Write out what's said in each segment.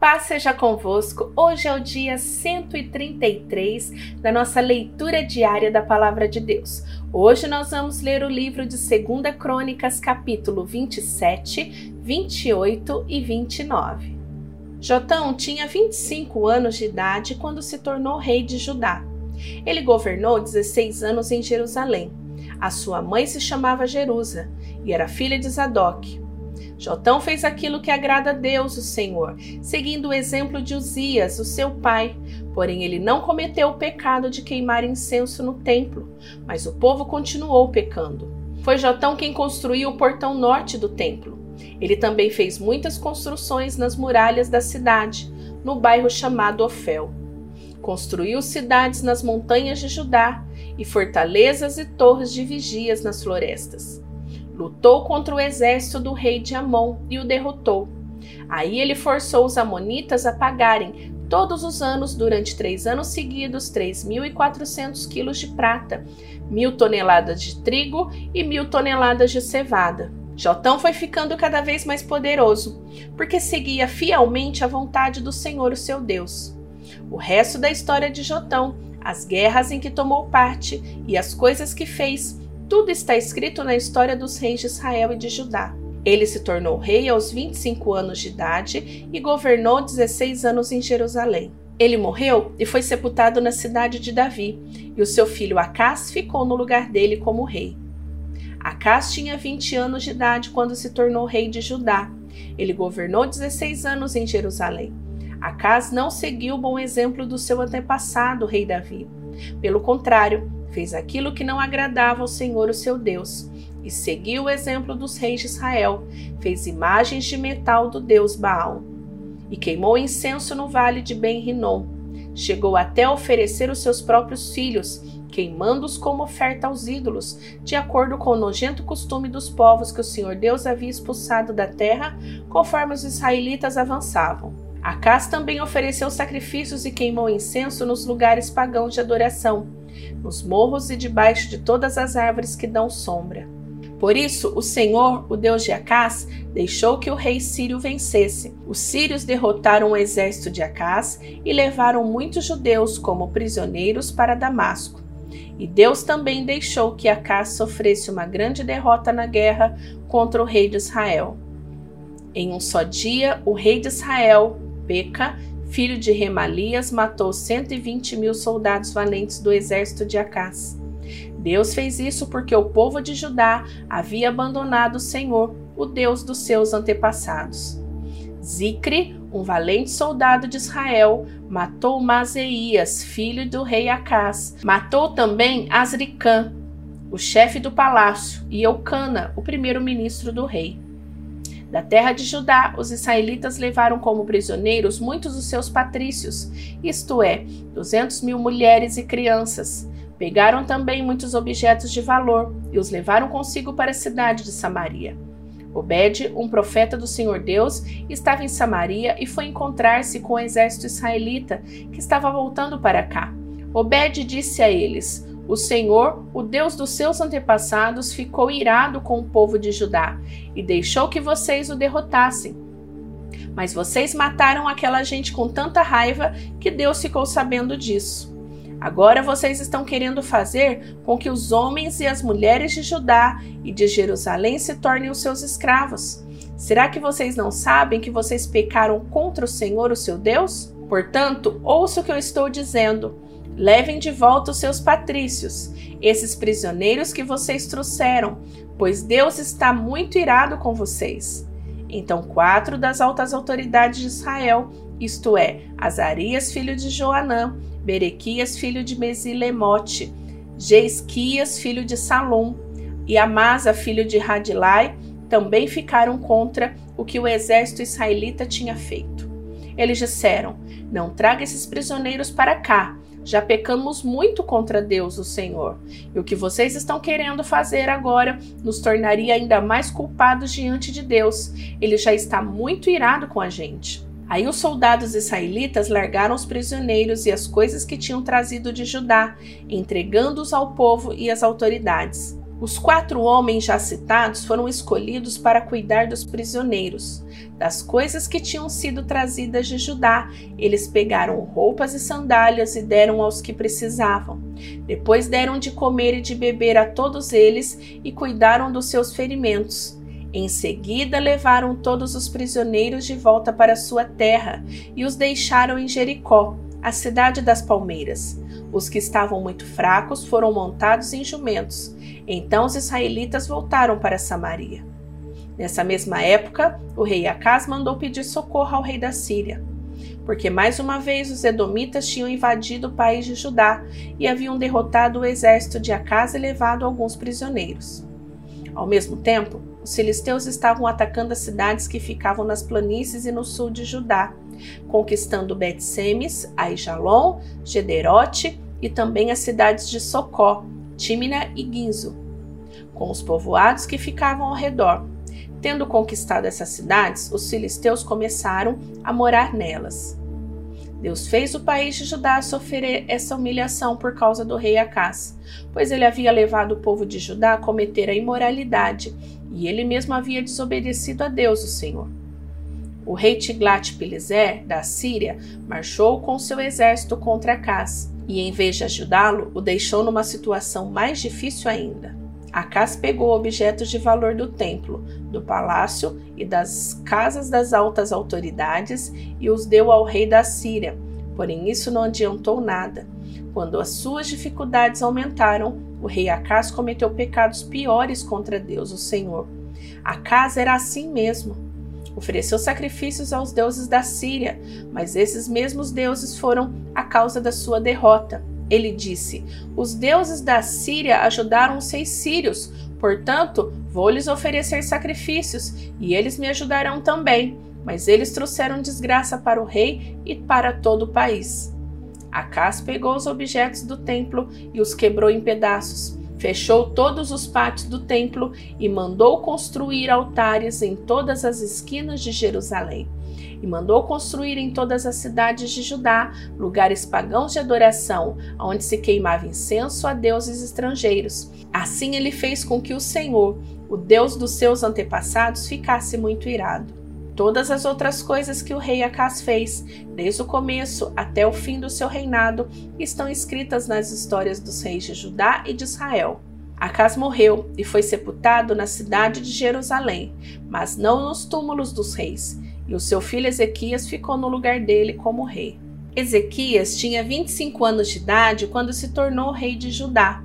Paz seja convosco. Hoje é o dia 133 da nossa leitura diária da Palavra de Deus. Hoje nós vamos ler o livro de 2 Crônicas, capítulo 27, 28 e 29. Jotão tinha 25 anos de idade quando se tornou rei de Judá. Ele governou 16 anos em Jerusalém. A sua mãe se chamava Jerusa e era filha de Zadok. Jotão fez aquilo que agrada a Deus, o Senhor, seguindo o exemplo de Uzias, o seu pai. Porém, ele não cometeu o pecado de queimar incenso no templo, mas o povo continuou pecando. Foi Jotão quem construiu o portão norte do templo. Ele também fez muitas construções nas muralhas da cidade, no bairro chamado Ofel. Construiu cidades nas montanhas de Judá e fortalezas e torres de vigias nas florestas lutou contra o exército do rei de Amon e o derrotou. Aí ele forçou os amonitas a pagarem todos os anos, durante três anos seguidos, 3.400 quilos de prata, mil toneladas de trigo e mil toneladas de cevada. Jotão foi ficando cada vez mais poderoso, porque seguia fielmente a vontade do Senhor, o seu Deus. O resto da história de Jotão, as guerras em que tomou parte e as coisas que fez, tudo está escrito na história dos reis de Israel e de Judá. Ele se tornou rei aos 25 anos de idade e governou 16 anos em Jerusalém. Ele morreu e foi sepultado na cidade de Davi, e o seu filho Acás ficou no lugar dele como rei. Acás tinha 20 anos de idade quando se tornou rei de Judá. Ele governou 16 anos em Jerusalém. Acás não seguiu o bom exemplo do seu antepassado, rei Davi. Pelo contrário, fez aquilo que não agradava ao Senhor, o seu Deus, e seguiu o exemplo dos reis de Israel, fez imagens de metal do deus Baal, e queimou incenso no vale de Ben-Rinom. Chegou até a oferecer os seus próprios filhos, queimando-os como oferta aos ídolos, de acordo com o nojento costume dos povos que o Senhor Deus havia expulsado da terra, conforme os israelitas avançavam. Acás também ofereceu sacrifícios e queimou incenso nos lugares pagãos de adoração, nos morros e debaixo de todas as árvores que dão sombra. Por isso, o Senhor, o Deus de Acás, deixou que o rei sírio vencesse. Os sírios derrotaram o exército de Acás e levaram muitos judeus como prisioneiros para Damasco. E Deus também deixou que Acás sofresse uma grande derrota na guerra contra o rei de Israel. Em um só dia, o rei de Israel, Peca, filho de Remalias, matou 120 mil soldados valentes do exército de Acás. Deus fez isso porque o povo de Judá havia abandonado o Senhor, o Deus dos seus antepassados. Zicre, um valente soldado de Israel, matou Mazeias, filho do rei Acás. Matou também Asricã, o chefe do palácio, e Eucana, o primeiro-ministro do rei. Da terra de Judá, os israelitas levaram como prisioneiros muitos dos seus patrícios, isto é, duzentos mil mulheres e crianças. Pegaram também muitos objetos de valor e os levaram consigo para a cidade de Samaria. Obed, um profeta do Senhor Deus, estava em Samaria e foi encontrar-se com o exército israelita que estava voltando para cá. Obed disse a eles: o Senhor, o Deus dos seus antepassados, ficou irado com o povo de Judá e deixou que vocês o derrotassem. Mas vocês mataram aquela gente com tanta raiva que Deus ficou sabendo disso. Agora vocês estão querendo fazer com que os homens e as mulheres de Judá e de Jerusalém se tornem os seus escravos. Será que vocês não sabem que vocês pecaram contra o Senhor, o seu Deus? Portanto, ouça o que eu estou dizendo. Levem de volta os seus patrícios, esses prisioneiros que vocês trouxeram, pois Deus está muito irado com vocês. Então, quatro das altas autoridades de Israel, isto é, Azarias, filho de Joanã, Berequias, filho de Mesilemote, Jeisquias, filho de Salom, e Amasa, filho de Radilai, também ficaram contra o que o exército israelita tinha feito. Eles disseram: Não traga esses prisioneiros para cá, já pecamos muito contra Deus, o Senhor. E o que vocês estão querendo fazer agora nos tornaria ainda mais culpados diante de Deus. Ele já está muito irado com a gente. Aí os soldados israelitas largaram os prisioneiros e as coisas que tinham trazido de Judá, entregando-os ao povo e às autoridades. Os quatro homens já citados foram escolhidos para cuidar dos prisioneiros. Das coisas que tinham sido trazidas de Judá, eles pegaram roupas e sandálias e deram aos que precisavam. Depois deram de comer e de beber a todos eles e cuidaram dos seus ferimentos. Em seguida, levaram todos os prisioneiros de volta para sua terra e os deixaram em Jericó, a cidade das palmeiras. Os que estavam muito fracos foram montados em jumentos então os israelitas voltaram para Samaria. Nessa mesma época, o rei Acas mandou pedir socorro ao rei da Síria, porque mais uma vez os edomitas tinham invadido o país de Judá e haviam derrotado o exército de Acas e levado alguns prisioneiros. Ao mesmo tempo, os filisteus estavam atacando as cidades que ficavam nas planícies e no sul de Judá, conquistando Bet-Semes, Aijalon, Gederote e também as cidades de Socó, Tímina e Guinzo, com os povoados que ficavam ao redor. Tendo conquistado essas cidades, os filisteus começaram a morar nelas. Deus fez o país de Judá sofrer essa humilhação por causa do rei Acás, pois ele havia levado o povo de Judá a cometer a imoralidade e ele mesmo havia desobedecido a Deus, o Senhor. O rei Tiglat-Pileser, da Síria, marchou com seu exército contra Acás e, em vez de ajudá-lo, o deixou numa situação mais difícil ainda. Acas pegou objetos de valor do templo, do palácio e das casas das altas autoridades e os deu ao rei da Síria, porém isso não adiantou nada. Quando as suas dificuldades aumentaram, o rei Acas cometeu pecados piores contra Deus, o Senhor. Acas era assim mesmo Ofereceu sacrifícios aos deuses da Síria, mas esses mesmos deuses foram a causa da sua derrota. Ele disse: Os deuses da Síria ajudaram os seis sírios, portanto, vou lhes oferecer sacrifícios, e eles me ajudarão também. Mas eles trouxeram desgraça para o rei e para todo o país. Acas pegou os objetos do templo e os quebrou em pedaços. Fechou todos os pátios do templo e mandou construir altares em todas as esquinas de Jerusalém. E mandou construir em todas as cidades de Judá lugares pagãos de adoração, onde se queimava incenso a deuses estrangeiros. Assim ele fez com que o Senhor, o Deus dos seus antepassados, ficasse muito irado. Todas as outras coisas que o rei Acas fez, desde o começo até o fim do seu reinado, estão escritas nas histórias dos reis de Judá e de Israel. Acas morreu e foi sepultado na cidade de Jerusalém, mas não nos túmulos dos reis, e o seu filho Ezequias ficou no lugar dele como rei. Ezequias tinha 25 anos de idade quando se tornou rei de Judá.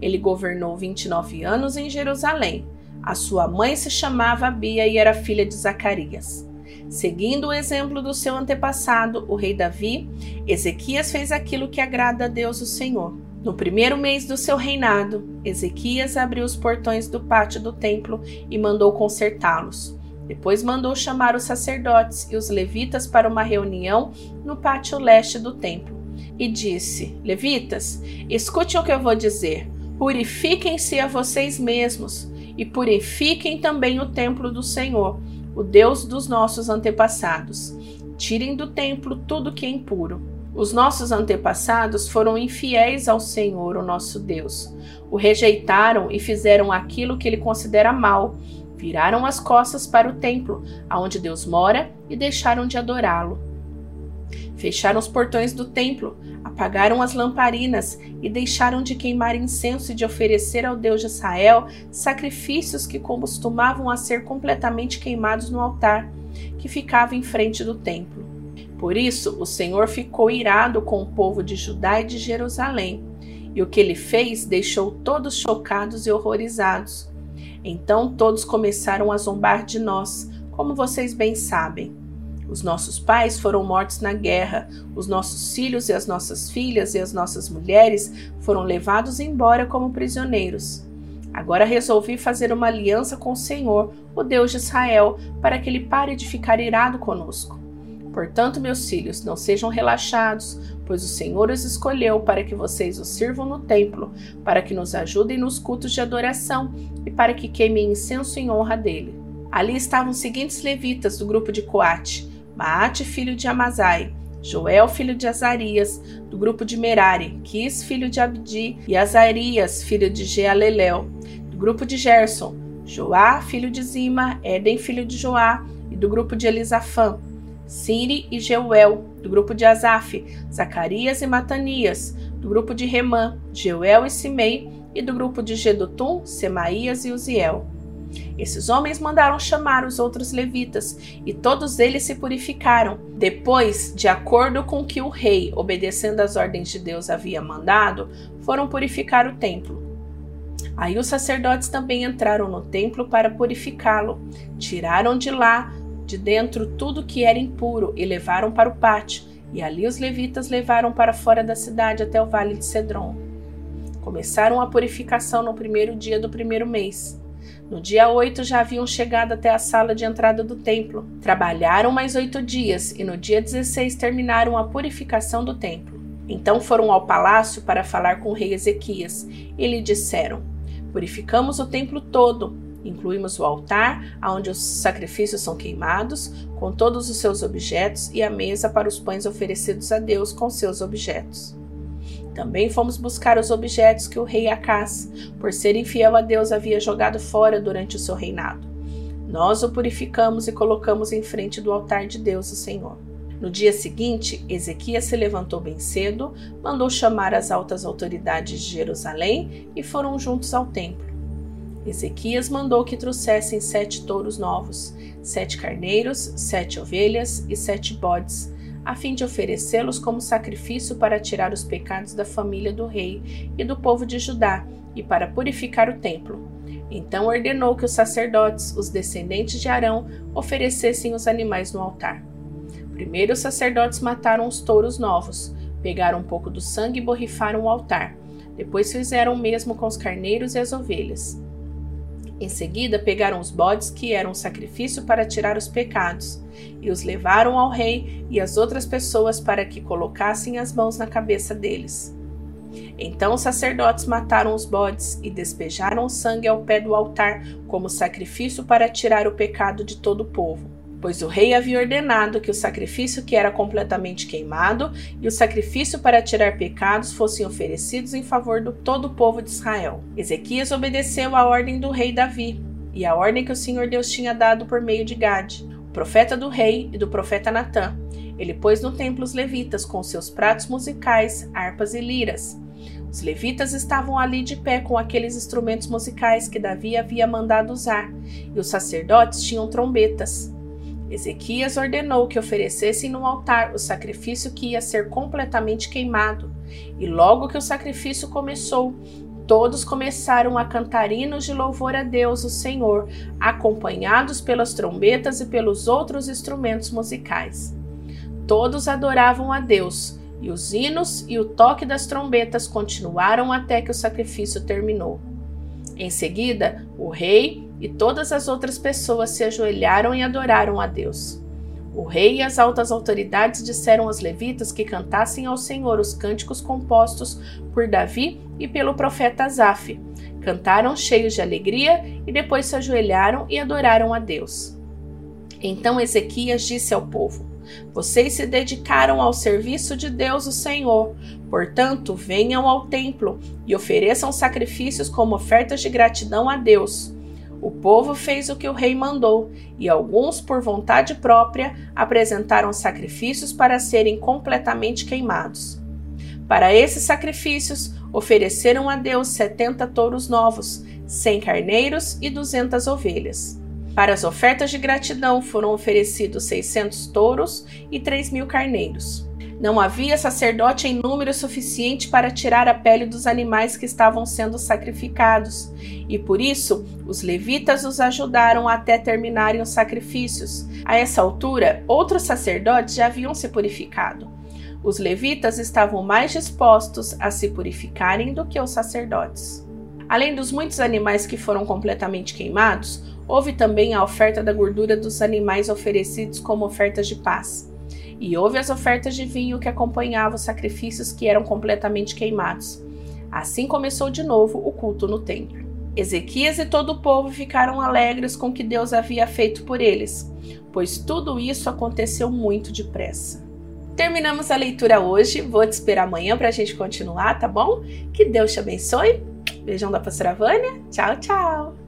Ele governou 29 anos em Jerusalém. A sua mãe se chamava Abia e era filha de Zacarias. Seguindo o exemplo do seu antepassado, o rei Davi, Ezequias fez aquilo que agrada a Deus o Senhor. No primeiro mês do seu reinado, Ezequias abriu os portões do pátio do templo e mandou consertá-los. Depois mandou chamar os sacerdotes e os levitas para uma reunião no pátio leste do templo. E disse: Levitas, escute o que eu vou dizer. Purifiquem-se a vocês mesmos e purifiquem também o templo do Senhor, o Deus dos nossos antepassados. Tirem do templo tudo que é impuro. Os nossos antepassados foram infiéis ao Senhor, o nosso Deus. O rejeitaram e fizeram aquilo que ele considera mal. Viraram as costas para o templo, aonde Deus mora, e deixaram de adorá-lo. Fecharam os portões do templo, apagaram as lamparinas e deixaram de queimar incenso e de oferecer ao Deus de Israel sacrifícios que costumavam a ser completamente queimados no altar que ficava em frente do templo. Por isso, o Senhor ficou irado com o povo de Judá e de Jerusalém, e o que ele fez deixou todos chocados e horrorizados. Então todos começaram a zombar de nós, como vocês bem sabem. Os nossos pais foram mortos na guerra, os nossos filhos e as nossas filhas e as nossas mulheres foram levados embora como prisioneiros. Agora resolvi fazer uma aliança com o Senhor, o Deus de Israel, para que ele pare de ficar irado conosco. Portanto, meus filhos, não sejam relaxados, pois o Senhor os escolheu para que vocês o sirvam no templo, para que nos ajudem nos cultos de adoração e para que queimem incenso em honra dele. Ali estavam os seguintes levitas do grupo de Coate: Maate, filho de Amazai, Joel, filho de Azarias, do grupo de Merari, Quis, filho de Abdi, e Azarias, filho de Jealelel, grupo de Gerson, Joá, filho de Zima, Éden, filho de Joá, e do grupo de Elisafã, Siri e Jeuel, do grupo de Asaf, Zacarias e Matanias, do grupo de Remã, Jeuel e Simei, e do grupo de Gedutum, Semaías e Uziel. Esses homens mandaram chamar os outros levitas, e todos eles se purificaram. Depois, de acordo com que o rei, obedecendo às ordens de Deus, havia mandado, foram purificar o templo. Aí os sacerdotes também entraram no templo para purificá-lo. Tiraram de lá, de dentro, tudo que era impuro e levaram para o pátio. E ali os levitas levaram para fora da cidade até o vale de Cedron. Começaram a purificação no primeiro dia do primeiro mês. No dia 8 já haviam chegado até a sala de entrada do templo. Trabalharam mais oito dias e no dia 16 terminaram a purificação do templo. Então foram ao palácio para falar com o rei Ezequias e lhe disseram: Purificamos o templo todo, incluímos o altar, onde os sacrifícios são queimados, com todos os seus objetos, e a mesa para os pães oferecidos a Deus com seus objetos. Também fomos buscar os objetos que o rei Acás, por ser infiel a Deus, havia jogado fora durante o seu reinado. Nós o purificamos e colocamos em frente do altar de Deus, o Senhor. No dia seguinte, Ezequias se levantou bem cedo, mandou chamar as altas autoridades de Jerusalém e foram juntos ao templo. Ezequias mandou que trouxessem sete touros novos, sete carneiros, sete ovelhas e sete bodes, a fim de oferecê-los como sacrifício para tirar os pecados da família do rei e do povo de Judá e para purificar o templo. Então ordenou que os sacerdotes, os descendentes de Arão, oferecessem os animais no altar. Primeiro os sacerdotes mataram os touros novos, pegaram um pouco do sangue e borrifaram o altar. Depois fizeram o mesmo com os carneiros e as ovelhas. Em seguida, pegaram os bodes que eram sacrifício para tirar os pecados, e os levaram ao rei e às outras pessoas para que colocassem as mãos na cabeça deles. Então os sacerdotes mataram os bodes e despejaram o sangue ao pé do altar como sacrifício para tirar o pecado de todo o povo pois o rei havia ordenado que o sacrifício que era completamente queimado e o sacrifício para tirar pecados fossem oferecidos em favor do todo o povo de Israel. Ezequias obedeceu à ordem do rei Davi e à ordem que o Senhor Deus tinha dado por meio de Gade, o profeta do rei e do profeta Natã. Ele pôs no templo os levitas com seus pratos musicais, harpas e liras. Os levitas estavam ali de pé com aqueles instrumentos musicais que Davi havia mandado usar, e os sacerdotes tinham trombetas. Ezequias ordenou que oferecessem no altar o sacrifício que ia ser completamente queimado. E logo que o sacrifício começou, todos começaram a cantar hinos de louvor a Deus, o Senhor, acompanhados pelas trombetas e pelos outros instrumentos musicais. Todos adoravam a Deus, e os hinos e o toque das trombetas continuaram até que o sacrifício terminou. Em seguida, o rei e todas as outras pessoas se ajoelharam e adoraram a Deus. O rei e as altas autoridades disseram aos levitas que cantassem ao Senhor os cânticos compostos por Davi e pelo profeta Asaf. Cantaram cheios de alegria e depois se ajoelharam e adoraram a Deus. Então Ezequias disse ao povo: Vocês se dedicaram ao serviço de Deus, o Senhor. Portanto, venham ao templo e ofereçam sacrifícios como ofertas de gratidão a Deus. O povo fez o que o rei mandou, e alguns, por vontade própria, apresentaram sacrifícios para serem completamente queimados. Para esses sacrifícios, ofereceram a Deus setenta touros novos, cem carneiros e duzentas ovelhas. Para as ofertas de gratidão foram oferecidos seiscentos touros e três mil carneiros. Não havia sacerdote em número suficiente para tirar a pele dos animais que estavam sendo sacrificados, e por isso os levitas os ajudaram até terminarem os sacrifícios. A essa altura, outros sacerdotes já haviam se purificado. Os levitas estavam mais dispostos a se purificarem do que os sacerdotes. Além dos muitos animais que foram completamente queimados, houve também a oferta da gordura dos animais oferecidos como ofertas de paz e houve as ofertas de vinho que acompanhavam os sacrifícios que eram completamente queimados. Assim começou de novo o culto no templo. Ezequias e todo o povo ficaram alegres com o que Deus havia feito por eles, pois tudo isso aconteceu muito depressa. Terminamos a leitura hoje, vou te esperar amanhã para a gente continuar, tá bom? Que Deus te abençoe. Beijão da pastora Vânia. Tchau, tchau!